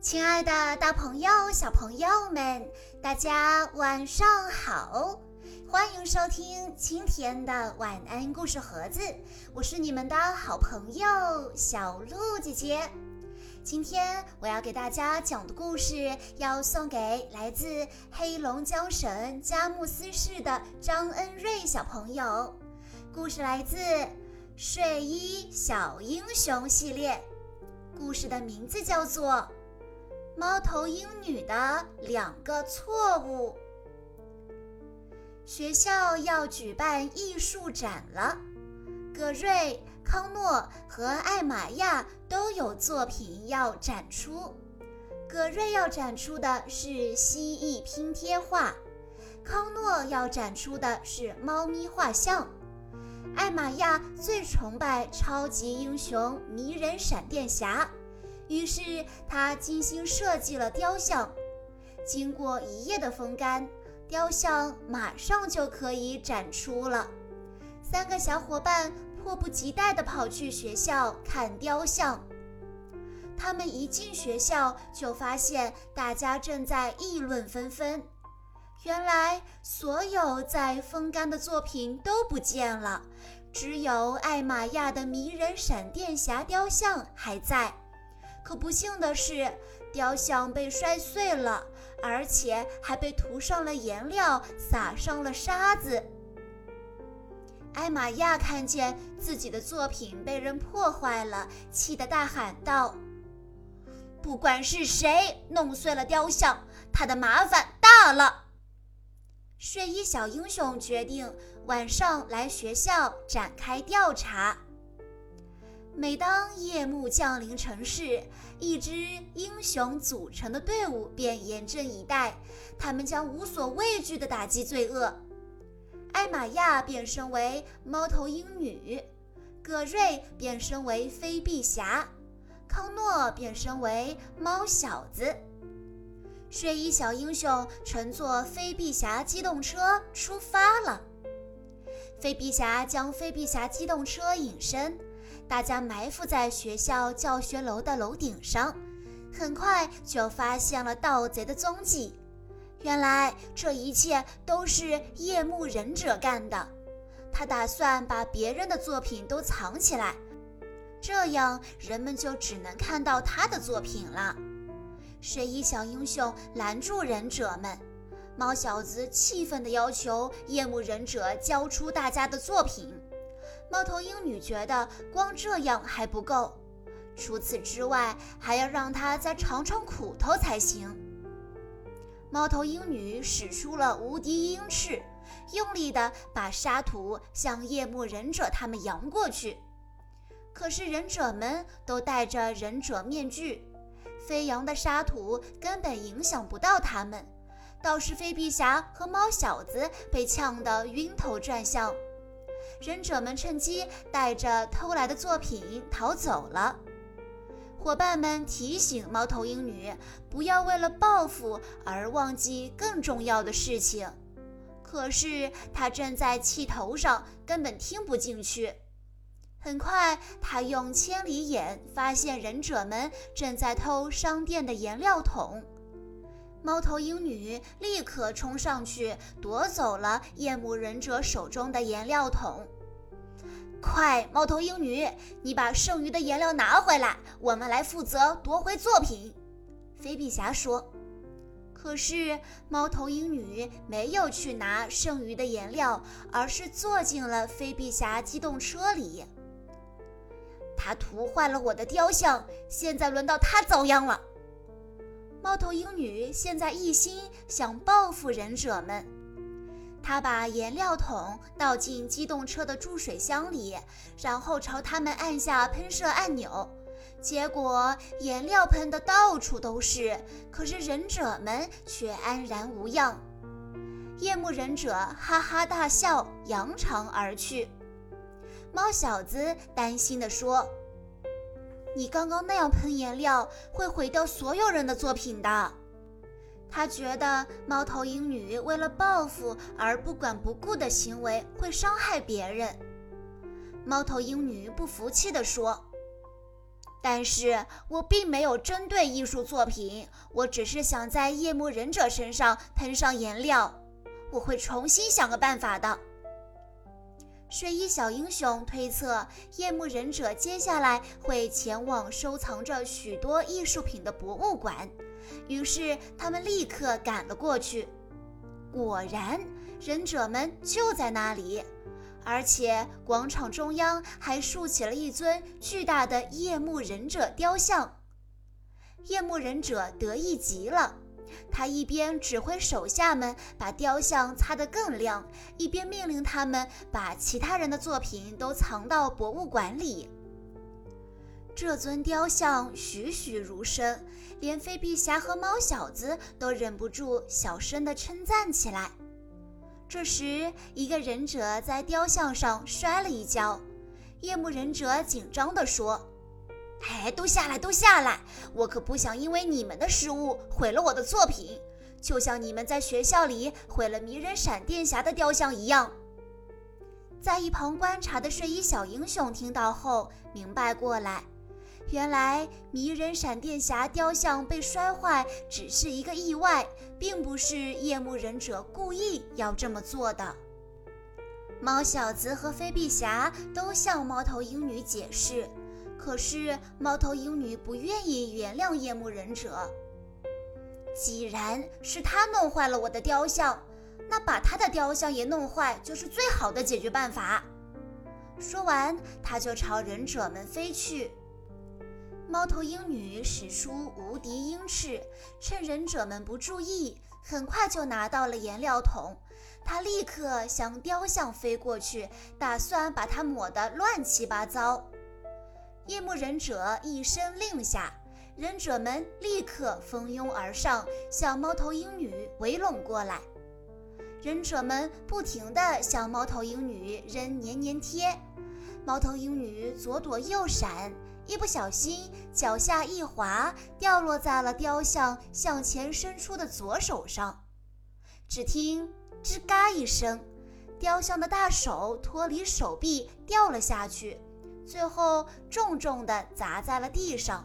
亲爱的，大朋友、小朋友们，大家晚上好！欢迎收听今天的晚安故事盒子，我是你们的好朋友小鹿姐姐。今天我要给大家讲的故事，要送给来自黑龙江省佳木斯市的张恩瑞小朋友。故事来自《睡衣小英雄》系列，故事的名字叫做。猫头鹰女的两个错误。学校要举办艺术展了，葛瑞、康诺和艾玛亚都有作品要展出。葛瑞要展出的是蜥蜴拼贴画，康诺要展出的是猫咪画像，艾玛亚最崇拜超级英雄迷人闪电侠。于是他精心设计了雕像，经过一夜的风干，雕像马上就可以展出了。三个小伙伴迫不及待地跑去学校看雕像。他们一进学校，就发现大家正在议论纷纷。原来，所有在风干的作品都不见了，只有艾玛亚的迷人闪电侠雕像还在。可不幸的是，雕像被摔碎了，而且还被涂上了颜料，撒上了沙子。艾玛亚看见自己的作品被人破坏了，气得大喊道：“不管是谁弄碎了雕像，他的麻烦大了。”睡衣小英雄决定晚上来学校展开调查。每当夜幕降临城市，一支英雄组成的队伍便严阵以待。他们将无所畏惧地打击罪恶。艾玛亚变身为猫头鹰女，葛瑞变身为飞臂侠，康诺变身为猫小子。睡衣小英雄乘坐飞臂侠机动车出发了。飞臂侠将飞臂侠机动车隐身。大家埋伏在学校教学楼的楼顶上，很快就发现了盗贼的踪迹。原来这一切都是夜幕忍者干的。他打算把别人的作品都藏起来，这样人们就只能看到他的作品了。睡衣小英雄拦住忍者们，猫小子气愤地要求夜幕忍者交出大家的作品。猫头鹰女觉得光这样还不够，除此之外还要让他再尝尝苦头才行。猫头鹰女使出了无敌鹰翅，用力地把沙土向夜幕忍者他们扬过去。可是忍者们都戴着忍者面具，飞扬的沙土根本影响不到他们，倒是飞臂侠和猫小子被呛得晕头转向。忍者们趁机带着偷来的作品逃走了。伙伴们提醒猫头鹰女不要为了报复而忘记更重要的事情，可是她正在气头上，根本听不进去。很快，她用千里眼发现忍者们正在偷商店的颜料桶。猫头鹰女立刻冲上去夺走了夜幕忍者手中的颜料桶。快，猫头鹰女，你把剩余的颜料拿回来，我们来负责夺回作品。”飞臂侠说。可是猫头鹰女没有去拿剩余的颜料，而是坐进了飞臂侠机动车里。他涂坏了我的雕像，现在轮到他遭殃了。猫头鹰女现在一心想报复忍者们，她把颜料桶倒进机动车的注水箱里，然后朝他们按下喷射按钮，结果颜料喷的到处都是，可是忍者们却安然无恙。夜幕忍者哈哈大笑，扬长而去。猫小子担心地说。你刚刚那样喷颜料，会毁掉所有人的作品的。他觉得猫头鹰女为了报复而不管不顾的行为会伤害别人。猫头鹰女不服气地说：“但是我并没有针对艺术作品，我只是想在夜幕忍者身上喷上颜料。我会重新想个办法的。睡衣小英雄推测，夜幕忍者接下来会前往收藏着许多艺术品的博物馆，于是他们立刻赶了过去。果然，忍者们就在那里。而且广场中央还竖起了一尊巨大的夜幕忍者雕像。夜幕忍者得意极了，他一边指挥手下们把雕像擦得更亮，一边命令他们把其他人的作品都藏到博物馆里。这尊雕像栩栩如生，连飞碧侠和猫小子都忍不住小声地称赞起来。这时，一个忍者在雕像上摔了一跤。夜幕忍者紧张地说：“哎，都下来，都下来！我可不想因为你们的失误毁了我的作品，就像你们在学校里毁了迷人闪电侠的雕像一样。”在一旁观察的睡衣小英雄听到后明白过来。原来迷人闪电侠雕像被摔坏只是一个意外，并不是夜幕忍者故意要这么做的。猫小子和飞碧侠都向猫头鹰女解释，可是猫头鹰女不愿意原谅夜幕忍者。既然是他弄坏了我的雕像，那把他的雕像也弄坏就是最好的解决办法。说完，他就朝忍者们飞去。猫头鹰女使出无敌鹰翅，趁忍者们不注意，很快就拿到了颜料桶。她立刻向雕像飞过去，打算把它抹得乱七八糟。夜幕忍者一声令下，忍者们立刻蜂拥而上，向猫头鹰女围拢过来。忍者们不停地向猫头鹰女扔粘粘贴，猫头鹰女左躲右闪。一不小心，脚下一滑，掉落在了雕像向前伸出的左手上。只听“吱嘎”一声，雕像的大手脱离手臂掉了下去，最后重重地砸在了地上。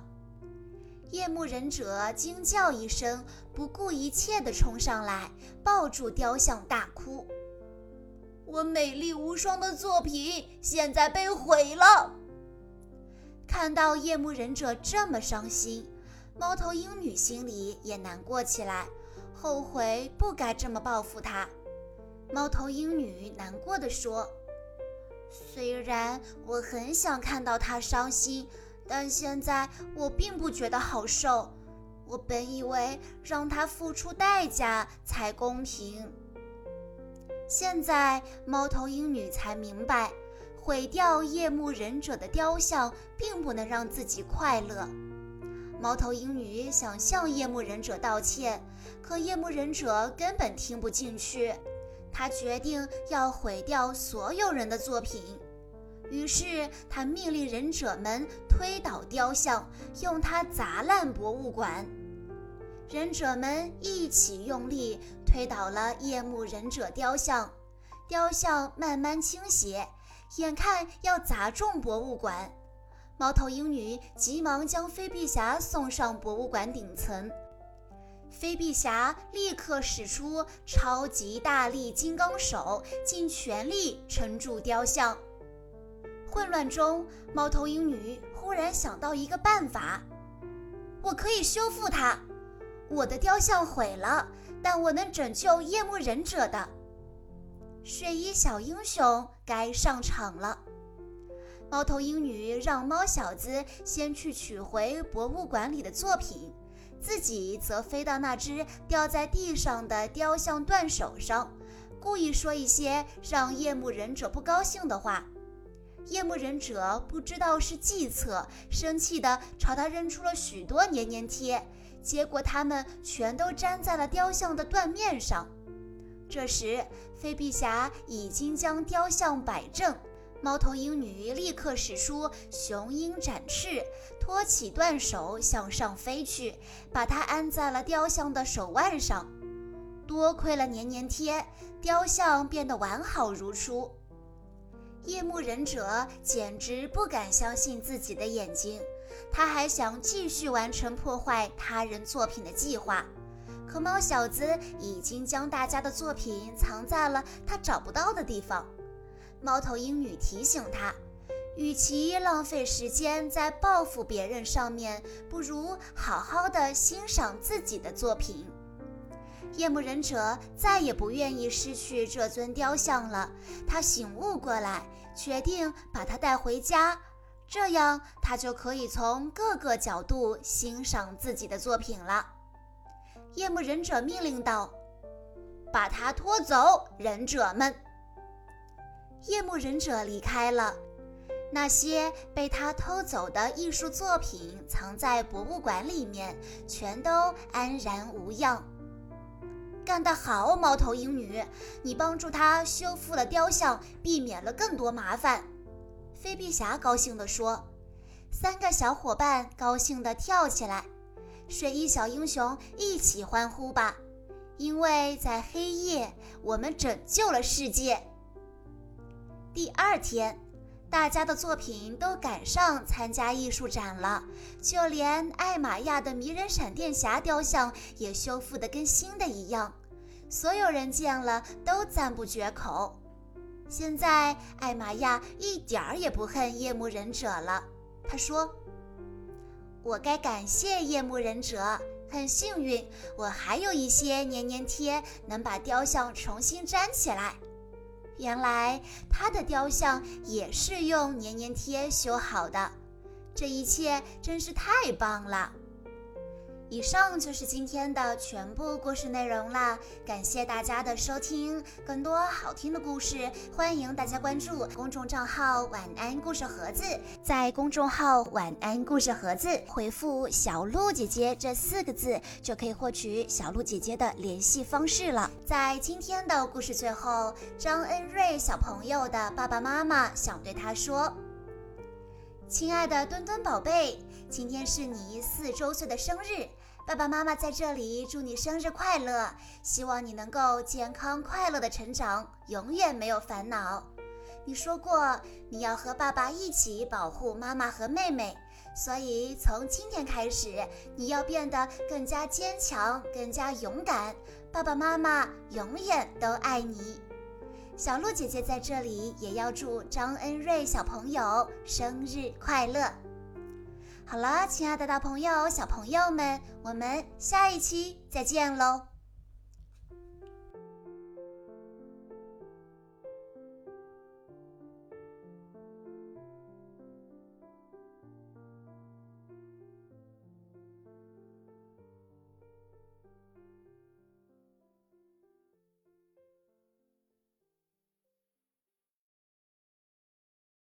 夜幕忍者惊叫一声，不顾一切地冲上来，抱住雕像大哭：“我美丽无双的作品现在被毁了！”看到夜幕忍者这么伤心，猫头鹰女心里也难过起来，后悔不该这么报复他。猫头鹰女难过的说：“虽然我很想看到他伤心，但现在我并不觉得好受。我本以为让他付出代价才公平，现在猫头鹰女才明白。”毁掉夜幕忍者的雕像，并不能让自己快乐。猫头鹰女想向夜幕忍者道歉，可夜幕忍者根本听不进去。他决定要毁掉所有人的作品，于是他命令忍者们推倒雕像，用它砸烂博物馆。忍者们一起用力推倒了夜幕忍者雕像，雕像慢慢倾斜。眼看要砸中博物馆，猫头鹰女急忙将飞碧侠送上博物馆顶层。飞碧侠立刻使出超级大力金刚手，尽全力撑住雕像。混乱中，猫头鹰女忽然想到一个办法：我可以修复它。我的雕像毁了，但我能拯救夜幕忍者的。睡衣小英雄该上场了。猫头鹰女让猫小子先去取回博物馆里的作品，自己则飞到那只掉在地上的雕像断手上，故意说一些让夜幕忍者不高兴的话。夜幕忍者不知道是计策，生气地朝他扔出了许多粘粘贴，结果它们全都粘在了雕像的断面上。这时，飞碧侠已经将雕像摆正，猫头鹰女立刻使出雄鹰展翅，托起断手向上飞去，把它安在了雕像的手腕上。多亏了粘粘贴，雕像变得完好如初。夜幕忍者简直不敢相信自己的眼睛，他还想继续完成破坏他人作品的计划。可猫小子已经将大家的作品藏在了他找不到的地方。猫头鹰女提醒他，与其浪费时间在报复别人上面，不如好好的欣赏自己的作品。夜幕忍者再也不愿意失去这尊雕像了，他醒悟过来，决定把它带回家，这样他就可以从各个角度欣赏自己的作品了。夜幕忍者命令道：“把它拖走，忍者们！”夜幕忍者离开了，那些被他偷走的艺术作品藏在博物馆里面，全都安然无恙。干得好，猫头鹰女！你帮助他修复了雕像，避免了更多麻烦。飞碧侠高兴地说。三个小伙伴高兴地跳起来。睡衣小英雄一起欢呼吧，因为在黑夜，我们拯救了世界。第二天，大家的作品都赶上参加艺术展了，就连艾玛亚的迷人闪电侠雕像也修复得跟新的一样，所有人见了都赞不绝口。现在，艾玛亚一点儿也不恨夜幕忍者了。他说：“我该感谢夜幕忍者，很幸运，我还有一些粘粘贴能把雕像重新粘起来。”原来他的雕像也是用粘粘贴修好的，这一切真是太棒了。以上就是今天的全部故事内容啦，感谢大家的收听。更多好听的故事，欢迎大家关注公众账号“晚安故事盒子”。在公众号“晚安故事盒子”回复“小鹿姐姐”这四个字，就可以获取小鹿姐姐的联系方式了。在今天的故事最后，张恩瑞小朋友的爸爸妈妈想对他说：“亲爱的墩墩宝贝。”今天是你四周岁的生日，爸爸妈妈在这里祝你生日快乐，希望你能够健康快乐的成长，永远没有烦恼。你说过你要和爸爸一起保护妈妈和妹妹，所以从今天开始，你要变得更加坚强，更加勇敢。爸爸妈妈永远都爱你。小鹿姐姐在这里也要祝张恩瑞小朋友生日快乐。好了，亲爱的大朋友、小朋友们，我们下一期再见喽！